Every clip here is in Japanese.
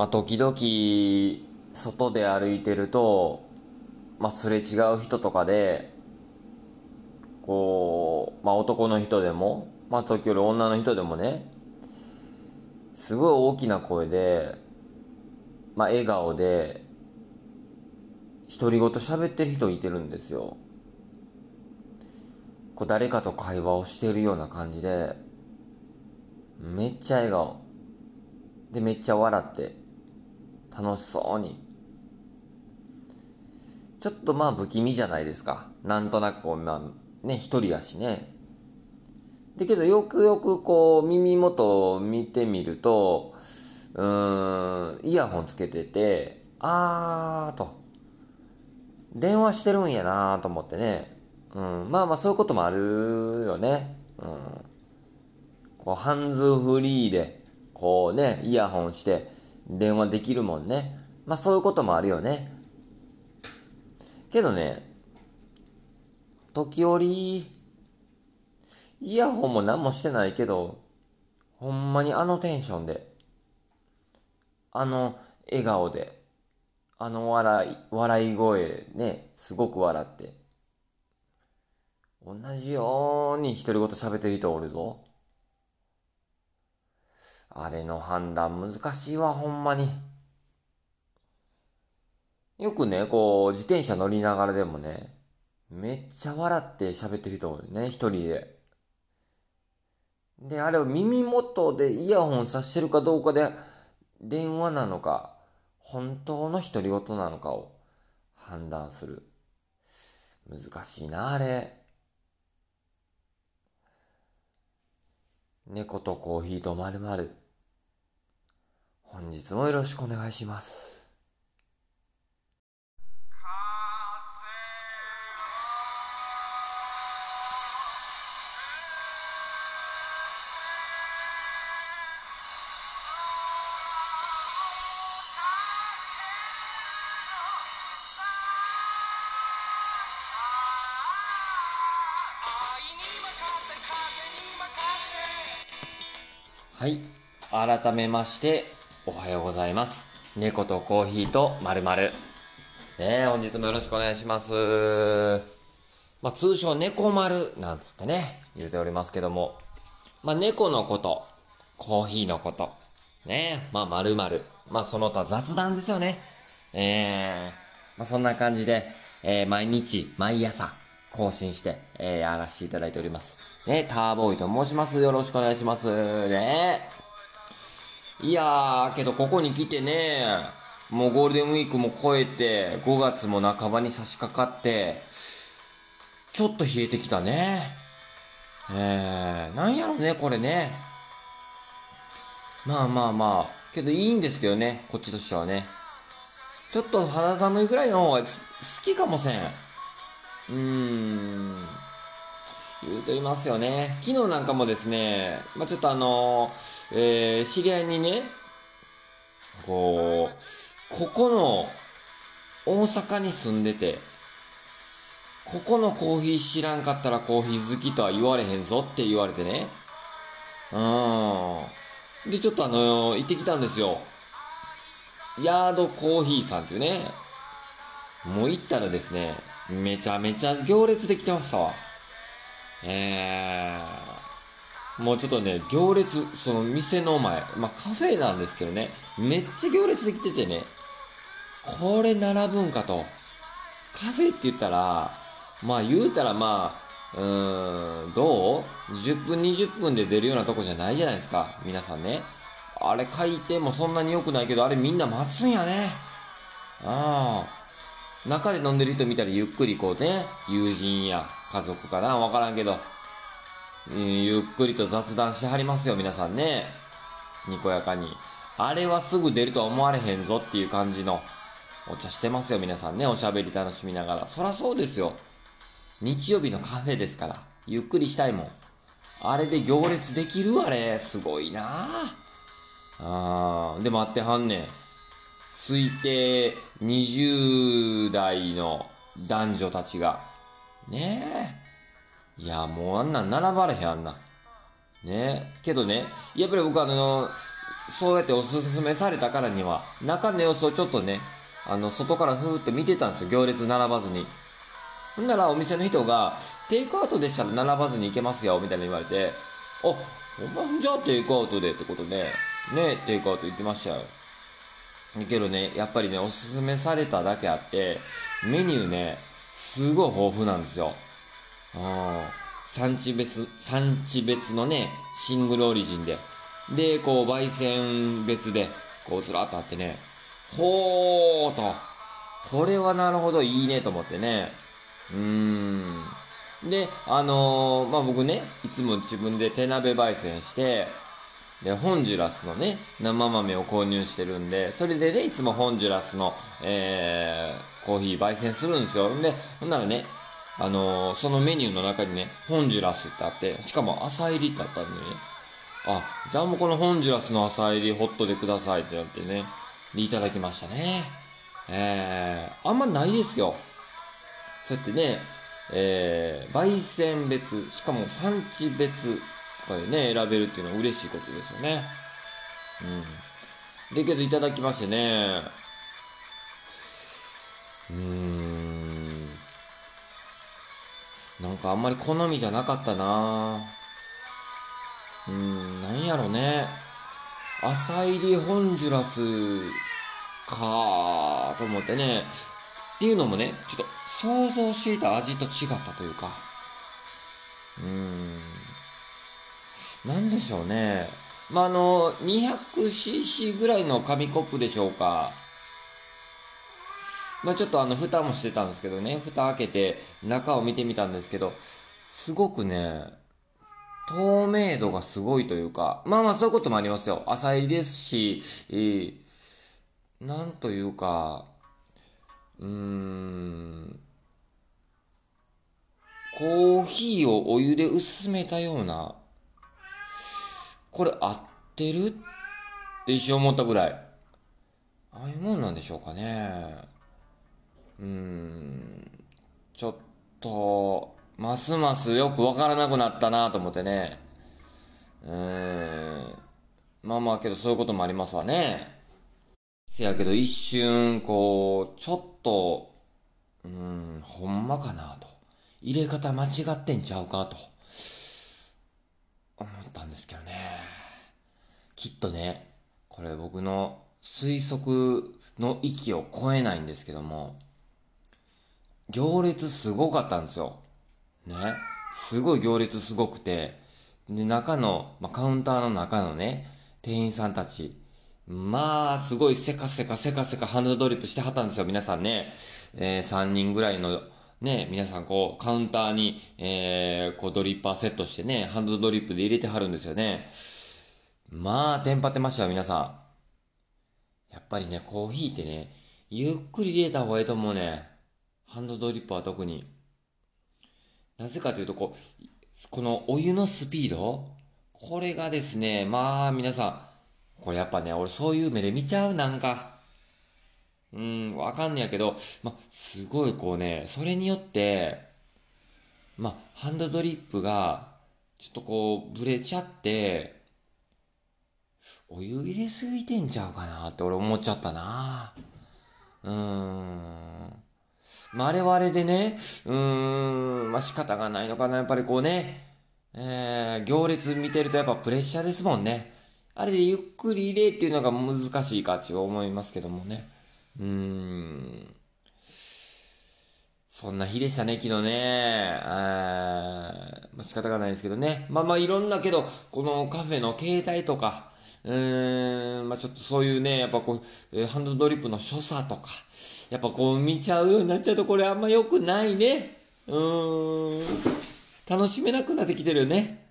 まあ、時々、外で歩いてると、まあ、すれ違う人とかで、こう、まあ、男の人でも、まあ、時折女の人でもね、すごい大きな声で、まあ、笑顔で、独り言喋ってる人いてるんですよ。こう誰かと会話をしてるような感じで、めっちゃ笑顔。で、めっちゃ笑って、楽しそうに。ちょっとまあ不気味じゃないですか。なんとなくこう、まあ、ね、一人やしね。だけどよくよくこう耳元を見てみると、うん、イヤホンつけてて、あーと、電話してるんやなーと思ってね。うん、まあまあそういうこともあるよね。うん。こう、ハンズフリーで、こうね、イヤホンして電話できるもんね。まあそういうこともあるよね。けどね、時折、イヤホンも何もしてないけど、ほんまにあのテンションで、あの笑顔で、あの笑い、笑い声ね、すごく笑って、同じように独り言喋ってる人おるぞ。あれの判断難しいわ、ほんまに。よくね、こう、自転車乗りながらでもね、めっちゃ笑って喋ってる人おるね、一人で。で、あれを耳元でイヤホンさしてるかどうかで、電話なのか、本当の独り言なのかを判断する。難しいな、あれ。猫とコーヒーとまるまる。本日もよろしくお願いします。はい。改めまして、おはようございます。猫とコーヒーとまるまる。ね本日もよろしくお願いします。まあ、通称猫丸なんつってね、言うておりますけども。まあ、猫のこと、コーヒーのこと、ねまあ、まるまる。まあ、その他雑談ですよね。えー、まあ、そんな感じで、えー、毎日、毎朝、更新して、えー、やらせていただいております。ね、ターボーイと申します。よろしくお願いします。ね。いやー、けどここに来てね、もうゴールデンウィークも超えて、5月も半ばに差し掛かって、ちょっと冷えてきたね。えー、なんやろね、これね。まあまあまあ、けどいいんですけどね、こっちとしてはね。ちょっと肌寒いぐらいの方が好きかもせん。うーん。言うとりますよね。昨日なんかもですね、まあ、ちょっとあのえー、知り合いにね、こう、ここの、大阪に住んでて、ここのコーヒー知らんかったらコーヒー好きとは言われへんぞって言われてね。うん。で、ちょっとあの行ってきたんですよ。ヤードコーヒーさんっていうね。もう行ったらですね、めちゃめちゃ行列できてましたわ。えー、もうちょっとね、行列、その店の前、まあカフェなんですけどね、めっちゃ行列できててね、これ並ぶんかと。カフェって言ったら、まあ言うたらまあ、うーん、どう ?10 分20分で出るようなとこじゃないじゃないですか、皆さんね。あれ書いてもそんなに良くないけど、あれみんな待つんやね。ああ。中で飲んでる人見たらゆっくりこうね、友人や家族かなわからんけど、うんゆっくりと雑談してはりますよ、皆さんね。にこやかに。あれはすぐ出るとは思われへんぞっていう感じのお茶してますよ、皆さんね。おしゃべり楽しみながら。そらそうですよ。日曜日のカフェですから。ゆっくりしたいもん。あれで行列できるあれ。すごいなああで、待ってはんねん。推定20代の男女たちが。ねえ。いや、もうあんなん並ばれへん、あんな。ねえ。けどね、やっぱり僕あの、そうやっておすすめされたからには、中の様子をちょっとね、あの、外からふーって見てたんですよ、行列並ばずに。ほんならお店の人が、テイクアウトでしたら並ばずに行けますよ、みたいな言われて、あ、ほんまじゃあテイクアウトでってことで、ね、テイクアウト行きましたよ。けどね、やっぱりね、おすすめされただけあって、メニューね、すごい豊富なんですよ。産地別、産地別のね、シングルオリジンで。で、こう、焙煎別で、こう、ずらっとあってね、ほーと、これはなるほど、いいねと思ってね。うーん。で、あのー、まあ、僕ね、いつも自分で手鍋焙煎して、で、ホンジュラスのね、生豆を購入してるんで、それでね、いつもホンジュラスの、えー、コーヒー焙煎するんですよ。で、ほんならね、あのー、そのメニューの中にね、ホンジュラスってあって、しかも朝入りってあったんでね、あ、じゃあもうこのホンジュラスの朝入りホットでくださいってなってね、で、いただきましたね。えー、あんまないですよ。そうやってね、えー、焙煎別、しかも産地別、とかでね、選べるっていうのは嬉しいことですよね。うん。で、けどいただきましてね、うーん、なんかあんまり好みじゃなかったなうん、なんやろね。朝入りホンジュラスかと思ってね。っていうのもね、ちょっと想像していた味と違ったというか。うーん。なんでしょうね。まあ、あの、200cc ぐらいの紙コップでしょうか。まあ、ちょっとあの、蓋もしてたんですけどね、蓋開けて中を見てみたんですけど、すごくね、透明度がすごいというか、まあまあそういうこともありますよ。浅いですし、えー、なんというか、うーん、コーヒーをお湯で薄めたような、これ合ってるって一瞬思ったぐらい。ああいうもんなんでしょうかね。うん、ちょっと、ますますよくわからなくなったなと思ってね。うん。まあまあけどそういうこともありますわね。せやけど一瞬、こう、ちょっと、うん、ほんまかなと。入れ方間違ってんちゃうかと。思ったんですけどね。きっとね、これ僕の推測の域を超えないんですけども、行列すごかったんですよ。ね。すごい行列すごくて、で、中の、まあ、カウンターの中のね、店員さんたち、まあ、すごいせかせかせかせかハンドドリップしてはったんですよ、皆さんね。えー、3人ぐらいの、ね、皆さんこう、カウンターに、えー、こう、ドリッパーセットしてね、ハンドドリップで入れてはるんですよね。まあ、テンパってましたよ、皆さん。やっぱりね、コーヒーってね、ゆっくり入れた方がいいと思うね。ハンドドリップは特に。なぜかというと、こう、このお湯のスピード？これがですね、まあ皆さん、これやっぱね、俺そういう目で見ちゃう、なんか。うん、わかんねやけど、ま、すごいこうね、それによって、ま、ハンドドリップが、ちょっとこう、ブレちゃって、お湯入れすぎてんちゃうかなって俺思っちゃったな。うーん。まあ、あれはあれでね、うーん、まあ、仕方がないのかな。やっぱりこうね、えー、行列見てるとやっぱプレッシャーですもんね。あれでゆっくり入れっていうのが難しいかって思いますけどもね。うーん。そんな日でしたね、昨日ね。あまあ、仕方がないですけどね。まあまあいろんなけど、このカフェの携帯とか、うん、まあちょっとそういうね、やっぱこう、ハンドドリップの所作とか、やっぱこう見ちゃうようになっちゃうとこれあんま良くないね。うん。楽しめなくなってきてるよね。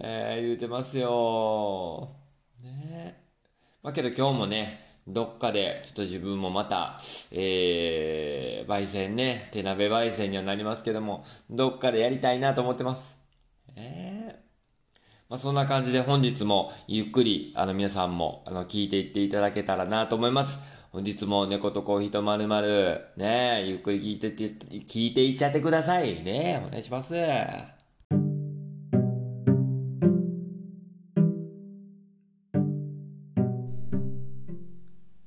えー、言うてますよ。ねまあけど今日もね、どっかでちょっと自分もまた、えー、焙煎ね、手鍋焙煎にはなりますけども、どっかでやりたいなと思ってます。えーまあ、そんな感じで本日もゆっくり、あの皆さんも、あの、聞いていっていただけたらなと思います。本日も猫とコーヒーとまるまる、ねゆっくり聞いてって、聞いていっちゃってください。ねお願いします。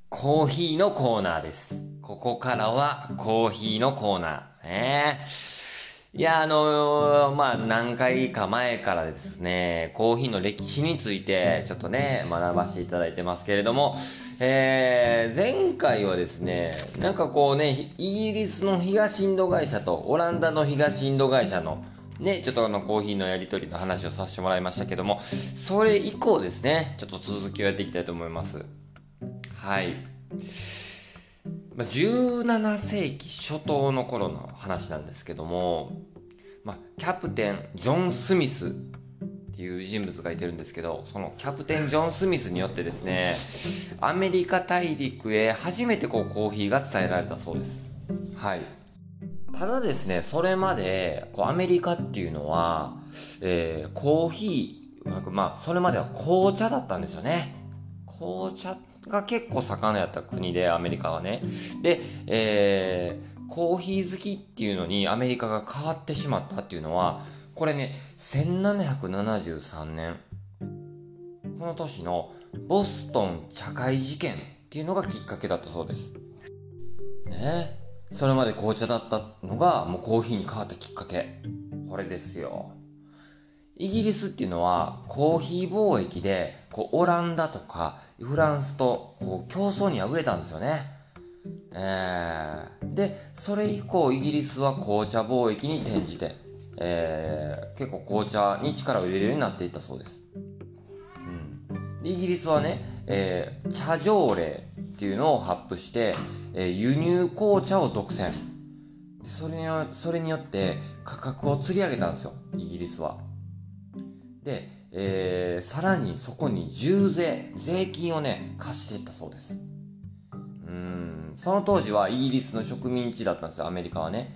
コーヒーのコーナーです。ここからはコーヒーのコーナー。ねいや、あのー、まあ、何回か前からですね、コーヒーの歴史について、ちょっとね、学ばせていただいてますけれども、えー、前回はですね、なんかこうね、イギリスの東インド会社とオランダの東インド会社の、ね、ちょっとあのコーヒーのやり取りの話をさせてもらいましたけども、それ以降ですね、ちょっと続きをやっていきたいと思います。はい。まあ、17世紀初頭の頃の話なんですけども、まあ、キャプテンジョン・スミスっていう人物がいてるんですけどそのキャプテンジョン・スミスによってですねアメリカ大陸へ初めてこうコーヒーが伝えられたそうです。はい。ただですねそれまでこうアメリカっていうのは、えー、コーヒーまあそれまでは紅茶だったんですよね。紅茶っが結構盛んやった国で、アメリカはね。で、えー、コーヒー好きっていうのにアメリカが変わってしまったっていうのは、これね、1773年、この年のボストン茶会事件っていうのがきっかけだったそうです。ねそれまで紅茶だったのがもうコーヒーに変わったきっかけ。これですよ。イギリスっていうのはコーヒー貿易でこうオランダとかフランスとこう競争に敗れたんですよね。えー、で、それ以降イギリスは紅茶貿易に転じて、えー、結構紅茶に力を入れるようになっていったそうです。イギリスはね、えー、茶条例っていうのを発布して、えー、輸入紅茶を独占。それにそれによって価格を釣り上げたんですよ、イギリスは。で、えー、さらにそこに重税、税金をね、貸していったそうです。うん、その当時はイギリスの植民地だったんですよ、アメリカはね。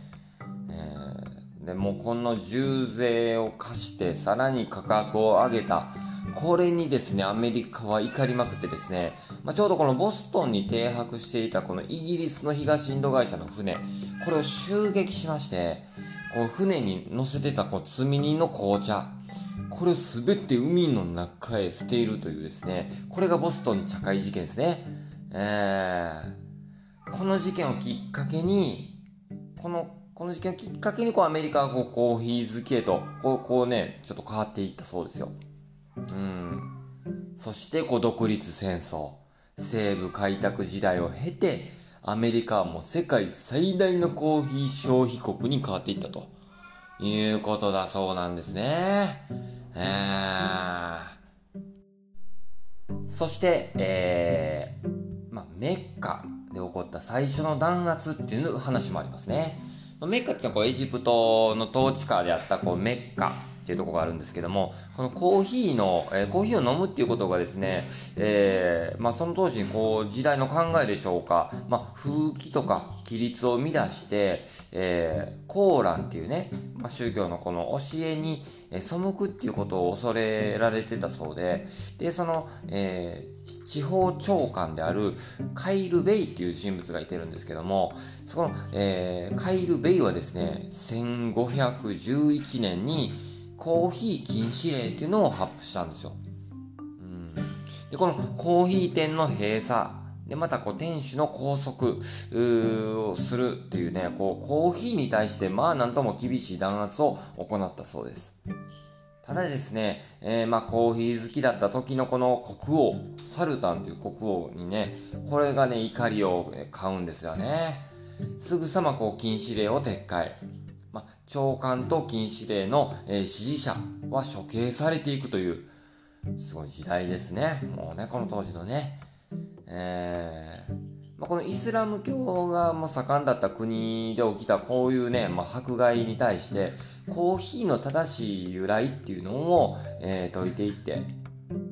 えー、で、もこの重税を貸して、さらに価格を上げた。これにですね、アメリカは怒りまくってですね、まあ、ちょうどこのボストンに停泊していたこのイギリスの東インド会社の船、これを襲撃しまして、こう船に乗せてたこう積み荷の紅茶、これを全て海の中へ捨ているというですね、これがボストン茶会事件ですね。えー、この事件をきっかけに、この、この事件をきっかけにこうアメリカはこうコーヒー好きへと、こう、こうね、ちょっと変わっていったそうですよ。うん。そしてこう独立戦争、西部開拓時代を経て、アメリカはもう世界最大のコーヒー消費国に変わっていったということだそうなんですね。えそして、えー、まあ、メッカで起こった最初の弾圧っていう話もありますね。メッカっていうのはこうエジプトの統治下であったこうメッカっていうところがあるんですけども、このコーヒーの、えー、コーヒーを飲むっていうことがですね、えー、まあその当時こう時代の考えでしょうか、まあ風紀とか規律を乱して、えー、コーランっていうね、まあ、宗教のこの教えに、背くっていうことを恐れられてたそうで、で、その、えー、地方長官であるカイル・ベイっていう人物がいてるんですけども、そこの、えー、カイル・ベイはですね、1511年に、コーヒー禁止令っていうのを発布したんですよ。うん、で、このコーヒー店の閉鎖、で、またこう店主の拘束をするっていうね、こうコーヒーに対してまあなんとも厳しい弾圧を行ったそうです。ただですね、えー、まあコーヒー好きだった時のこの国王、サルタンという国王にね、これがね、怒りを買うんですよね。すぐさまこう禁止令を撤回。まあ、長官と禁止令の、えー、支持者は処刑されていくという、すごい時代ですね。もうね、この当時のね。えーまあ、このイスラム教がもう盛んだった国で起きたこういうね、まあ、迫害に対して、コーヒーの正しい由来っていうのを、えー、解いていって、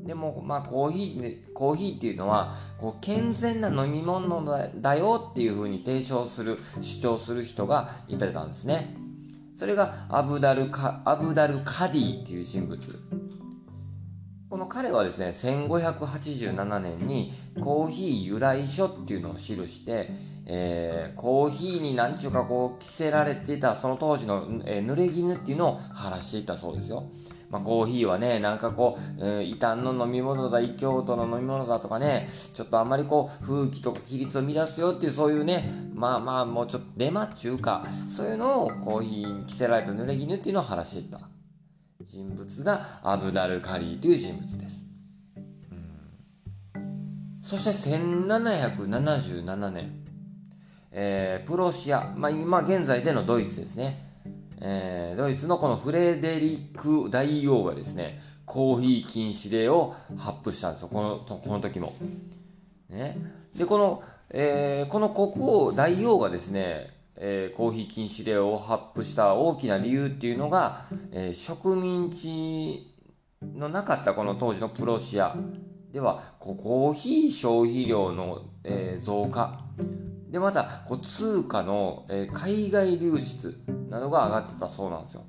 でも、まあ、コーヒー、コーヒーっていうのは、こう、健全な飲み物だよっていうふうに提唱する、主張する人がいたんですね。それがアブダルカ、アブダルカディっていう人物。この彼はですね、1587年にコーヒー由来書っていうのを記して、えー、コーヒーに何ちゅうかこう着せられていたその当時の、えー、濡れ衣っていうのを晴らしていたそうですよ。まあ、コーヒーはね、なんかこう、えー、異端の飲み物だ、異教徒の飲み物だとかね、ちょっとあんまりこう、風紀とか規律を乱すよっていうそういうね、まあまあもうちょっとデマっていうか、そういうのをコーヒーに着せられた濡れ衣っていうのを話していった人物がアブダル・カリーという人物です。そして1777年、えー、プロシア、まあ、今現在でのドイツですね。えー、ドイツのこのフレデリック大王がですね、コーヒー禁止令を発布したんですよ、このこの時も。ね、で、この、えー、この国王大王がですね、えー、コーヒー禁止令を発布した大きな理由っていうのが、え、植民地のなかったこの当時のプロシア。ではコーヒー消費量の、え、増加。でまたこう通貨の、えー、海外流出などが上がってたそうなんですよ。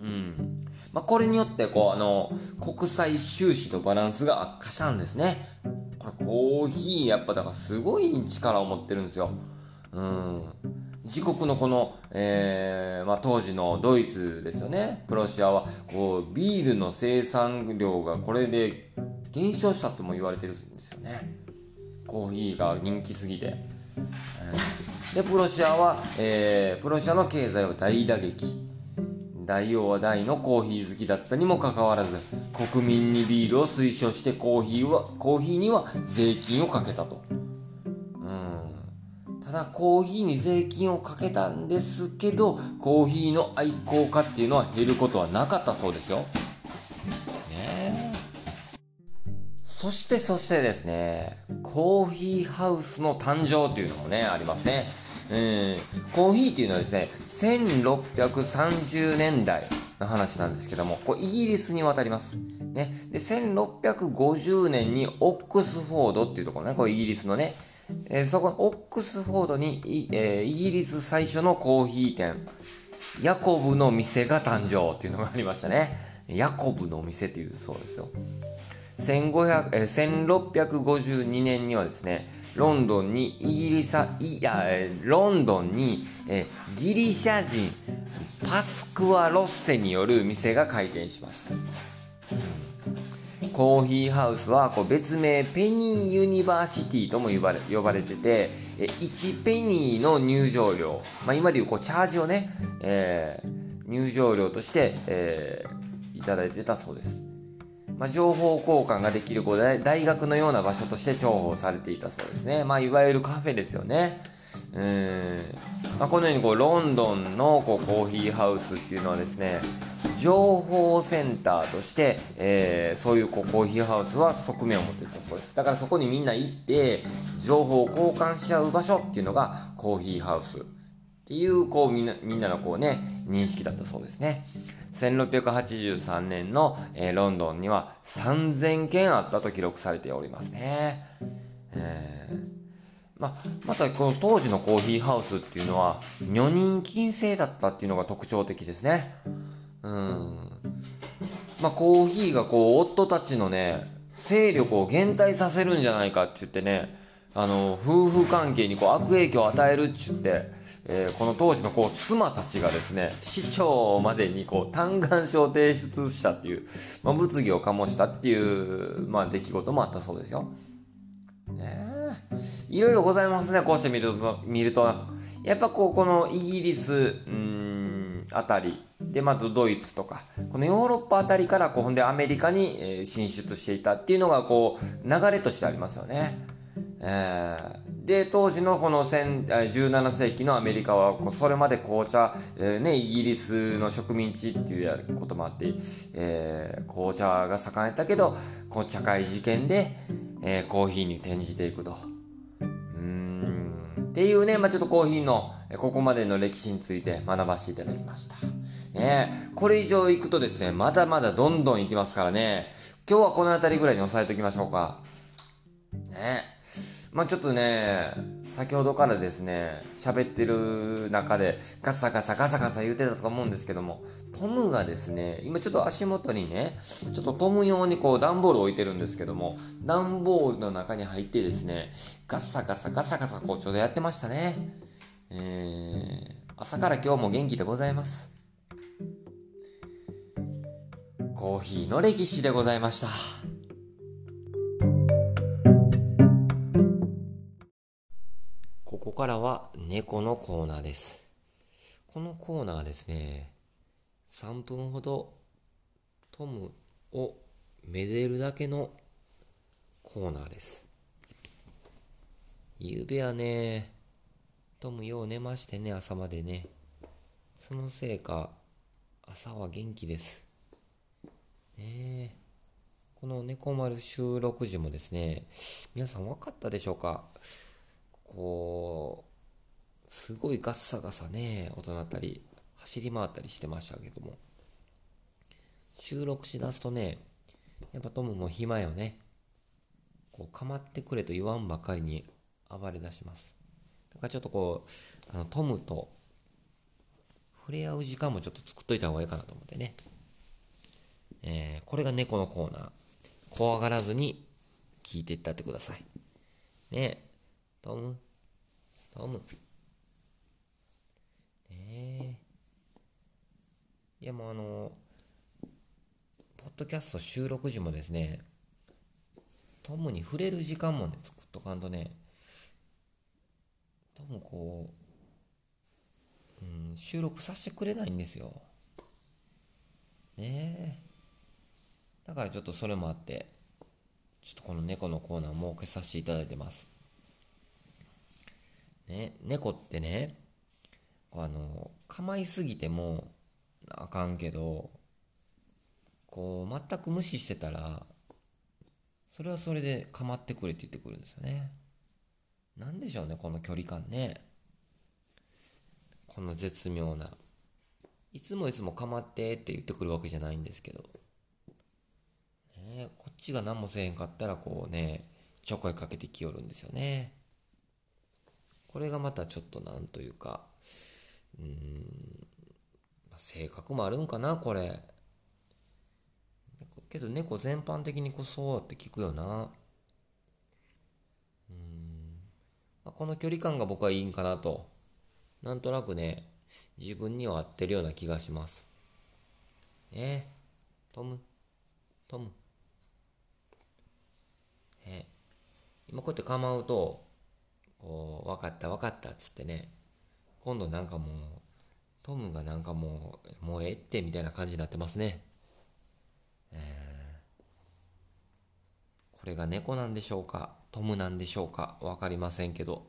うんまあ、これによってこうあの国際収支のバランスが悪化したんですね。これコーヒーやっぱだからすごい力を持ってるんですよ。うん自国のこの、えーまあ、当時のドイツですよねプロシアはこうビールの生産量がこれで減少したとも言われてるんですよねコーヒーが人気すぎて、でプロシアは、えー、プロシアの経済は大打撃。大王は大のコーヒー好きだったにもかかわらず国民にビールを推奨してコーヒーはコーヒーには税金をかけたと。うん。ただコーヒーに税金をかけたんですけどコーヒーの愛好家っていうのは減ることはなかったそうですよ。そしてそしてですね、コーヒーハウスの誕生っていうのもね、ありますね。うん、コーヒーっていうのはですね、1630年代の話なんですけども、これイギリスに渡ります。ね。で、1650年にオックスフォードっていうところね、これイギリスのね、えー、そこ、オックスフォードに、えー、イギリス最初のコーヒー店、ヤコブの店が誕生っていうのがありましたね。ヤコブの店っていうそうですよ。1500え1652年にはですねロンドンにイギリスいやロンドンにえギリシャ人パスクワ・ロッセによる店が開店しました。コーヒーハウスはこう別名ペニーユニバーシティとも呼ばれ呼ばれてて1ペニーの入場料、まあ、今でいうこうチャージをね、えー、入場料として、えー、いただいてたそうです。まあ、情報交換ができる大学のような場所として重宝されていたそうですね。まあ、いわゆるカフェですよね。うんまあ、このようにこうロンドンのこうコーヒーハウスっていうのはですね情報センターとして、えー、そういうこうコーヒーハウスは側面を持っていたそうですだからそこにみんな行って情報を交換し合う場所っていうのがコーヒーハウスっていうこうみんなみんなのこうね認識だったそうですね1683年の、えー、ロンドンには3000件あったと記録されておりますね。えーまあまたこの当時のコーヒーハウスっていうのは女人禁制だったっていうのが特徴的ですね。うん。まあ、コーヒーがこう夫たちのね勢力を減退させるんじゃないかって言ってねあの夫婦関係にこう悪影響を与えるって言ってえー、この当時のこう妻たちがですね市長までにこう嘆願書を提出したっていう、まあ、物議を醸したっていう、まあ、出来事もあったそうですよ。ねいろいろございますねこうして見ると見るとやっぱこうこのイギリスうんあたりでまたドイツとかこのヨーロッパあたりからこうほんでアメリカに、進出していたっていうのがこう流れとしてありますよね。えーで、当時のこの17世紀のアメリカは、それまで紅茶、えー、ね、イギリスの植民地っていうこともあって、えー、紅茶が盛んたけど、紅茶会事件で、えー、コーヒーに転じていくと。うん。っていうね、まあちょっとコーヒーの、ここまでの歴史について学ばせていただきました。ねこれ以上行くとですね、まだまだどんどん行きますからね、今日はこの辺りぐらいに押さえておきましょうか。ねまあちょっとね、先ほどからですね、喋ってる中でガサガサガサガサ言ってたと思うんですけども、トムがですね、今ちょっと足元にね、ちょっとトム用にこう段ボール置いてるんですけども、段ボールの中に入ってですね、ガサガサガサガサこうちょうどやってましたね。えー、朝から今日も元気でございます。コーヒーの歴史でございました。ここからは猫のコーナーです。このコーナーはですね、3分ほどトムをめでるだけのコーナーです。ゆうべはね、トムよう寝ましてね、朝までね。そのせいか、朝は元気です。ねこの猫丸収録時もですね、皆さん分かったでしょうか？こう、すごいガッサガサね、音鳴ったり、走り回ったりしてましたけども。収録しだすとね、やっぱトムも暇よね。こう、構ってくれと言わんばかりに暴れ出します。だからちょっとこう、あの、トムと触れ合う時間もちょっと作っといた方がいいかなと思ってね。えー、これが猫のコーナー。怖がらずに聞いていったってください。ねえ、トム、トム。ねえ。いやもうあの、ポッドキャスト収録時もですね、トムに触れる時間もね、作っとかんとね、トムこう、うん、収録させてくれないんですよ。ねえ。だからちょっとそれもあって、ちょっとこの猫のコーナー設けさせていただいてます。ね、猫ってね、あの、構いすぎてもあかんけど、こう、全く無視してたら、それはそれで構ってくれって言ってくるんですよね。なんでしょうね、この距離感ね。この絶妙な。いつもいつも構ってって言ってくるわけじゃないんですけど。ね、こっちが何もせえへんかったら、こうね、ちょっかいかけてきよるんですよね。これがまたちょっとなんというか、うん、性格もあるんかな、これ。けど猫全般的にこうそうって聞くよな。うん。まあ、この距離感が僕はいいんかなと。なんとなくね、自分には合ってるような気がします。ねトム、トム。ね今こうやって構うと、こう、分かった分かったっつってね、今度なんかもう、トムがなんかもう、もうええってみたいな感じになってますね。えー、これが猫なんでしょうか？トムなんでしょうか？わかりませんけど。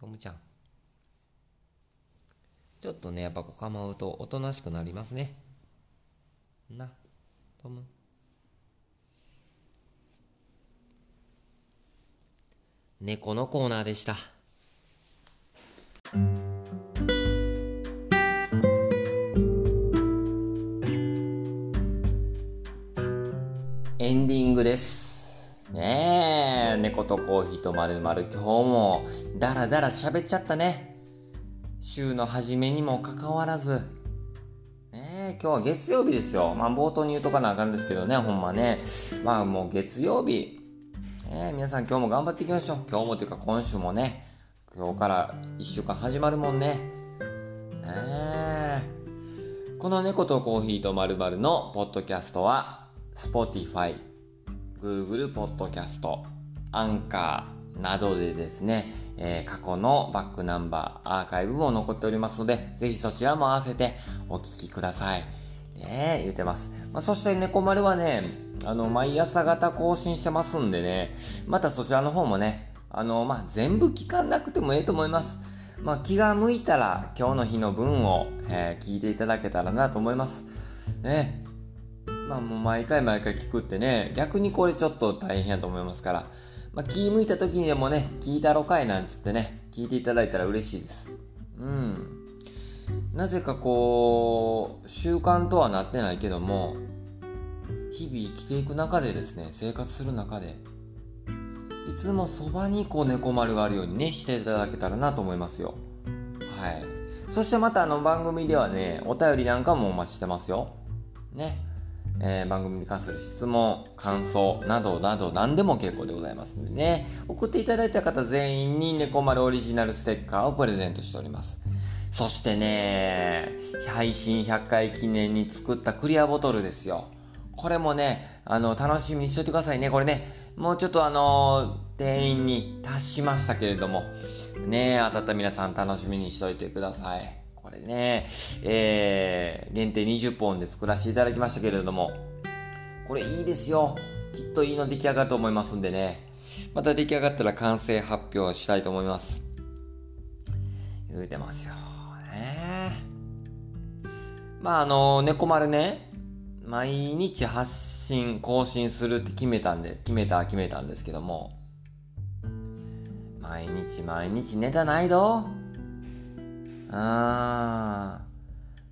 トムちゃん。ちょっとね、やっぱこう構うとおとなしくなりますね。な、トム。猫のコーナーでした。エンディングです。ねえ、猫とコーヒーとまるまる今日もダラダラ喋っちゃったね。週の初めにもかかわらず。ねえ、今日は月曜日ですよ。まあ冒頭に言うとかなあかんですけどね、ほんまね。まあもう月曜日。ね、皆さん今日も頑張っていきましょう。今日もというか今週もね、今日から1週間始まるもんね。ねえ。この猫とコーヒーとまるのポッドキャストは Spotify、Google Podcast、アンカーなどでですね、えー、過去のバックナンバー、アーカイブも残っておりますので、ぜひそちらも合わせてお聞きください。ね言ってます。まあ、そして猫丸はね、あの、毎朝方更新してますんでね、またそちらの方もね、あの、まあ、全部聞かなくてもええと思います。まあ、気が向いたら今日の日の分を、えー、聞いていただけたらなと思います。ね、まあもう毎回毎回聞くってね、逆にこれちょっと大変やと思いますから、まあ気向いた時にでもね、聞いたろかいなんつってね、聞いていただいたら嬉しいです。うん。なぜかこう、習慣とはなってないけども、日々生きていく中でですね、生活する中で、いつもそばにこう猫丸があるようにね、していただけたらなと思いますよ。はい。そしてまたあの番組ではね、お便りなんかもお待ちしてますよ。ね。えー、番組に関する質問、感想などなど何でも結構でございますんでね。送っていただいた方全員に猫丸オリジナルステッカーをプレゼントしております。そしてね、配信100回記念に作ったクリアボトルですよ。これもね、あの、楽しみにしといてくださいね。これね、もうちょっとあの、店員に達しましたけれども、ね、当たった皆さん楽しみにしといてください。これね、えー、限定20本で作らせていただきましたけれども、これいいですよ。きっといいの出来上がると思いますんでね。また出来上がったら完成発表したいと思います。言うてますよ。ねまああの、猫丸ね、毎日発信、更新するって決めたんで、決めた決めたんですけども、毎日毎日ネタないどあ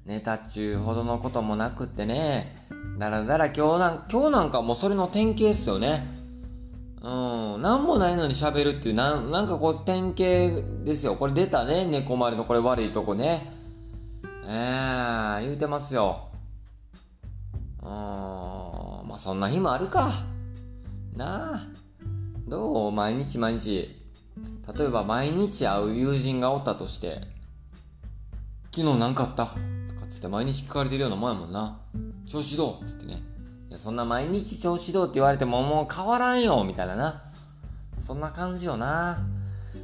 ー、ネタ中ほどのこともなくってね、だらだら今日なん、今日なんかもうそれの典型っすよね。うん、なんもないのに喋るっていうなん、なんかこう典型ですよ。これ出たね、猫丸のこれ悪いとこね。ええー、言うてますよ。うん、まあそんな日もあるか。なあ。どう？毎日毎日。例えば毎日会う友人がおったとして、昨日何かあった？とかつって毎日聞かれてるようなもんやもんな。調子どう？つってね。いや、そんな毎日調子どうって言われてももう変わらんよみたいなな。そんな感じよな。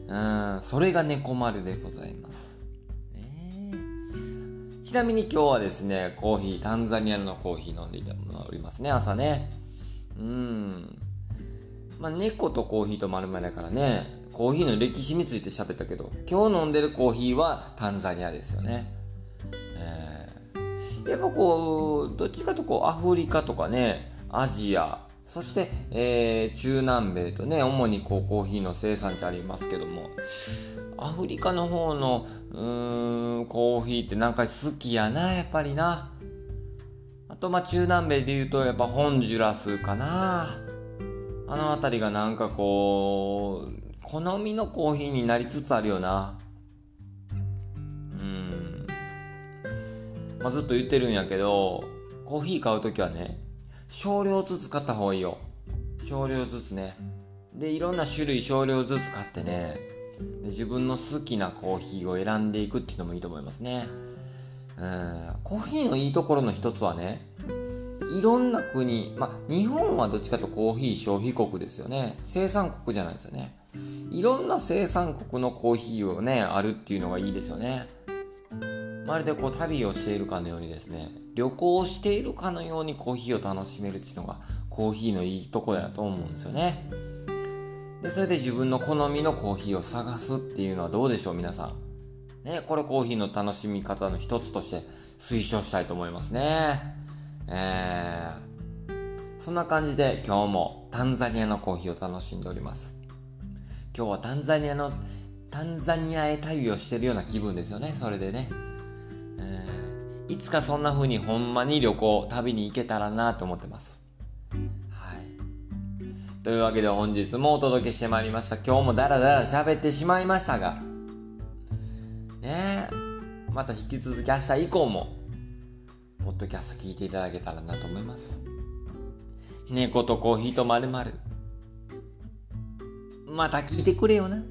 うん、それが猫丸でございます。ちなみに今日はですね、コーヒー、タンザニアのコーヒー飲んでいたのがおりますね、朝ね。うん。まあ、猫とコーヒーと丸々だからね、コーヒーの歴史について喋ったけど、今日飲んでるコーヒーはタンザニアですよね。えー、やっぱこう、どっちかとこう、アフリカとかね、アジア、そして、えー、中南米とね、主にこうコーヒーの生産地ありますけども、アフリカの方の、うーん、コーヒーってなんか好きやな、やっぱりな。あと、まあ、中南米で言うと、やっぱホンジュラスかな。あの辺りがなんかこう、好みのコーヒーになりつつあるよな。うん。まあ、ずっと言ってるんやけど、コーヒー買うときはね、少量ずつ買った方がいいよ。少量ずつね。で、いろんな種類少量ずつ買ってね、で自分の好きなコーヒーを選んでいくっていうのもいいと思いますね。うん、コーヒーのいいところの一つはね、いろんな国、まあ、日本はどっちかとコーヒー消費国ですよね。生産国じゃないですよね。いろんな生産国のコーヒーをね、あるっていうのがいいですよね。まるでこう旅をしているかのようにですね、旅行しているかのようにコーヒーを楽しめるっていうのがコーヒーのいいとこだと思うんですよね。で、それで自分の好みのコーヒーを探すっていうのはどうでしょう、皆さん。ね、これコーヒーの楽しみ方の一つとして推奨したいと思いますね。えー、そんな感じで今日もタンザニアのコーヒーを楽しんでおります。今日はタンザニアの、タンザニアへ旅をしてるような気分ですよね、それでね。いつかそんな風にほんまに旅行、旅に行けたらなと思ってます。はい。というわけで本日もお届けしてまいりました。今日もダラダラ喋ってしまいましたが、ねえ、また引き続き明日以降も、ポッドキャスト聞いていただけたらなと思います。猫とコーヒーとまるまる。また聞いてくれよな。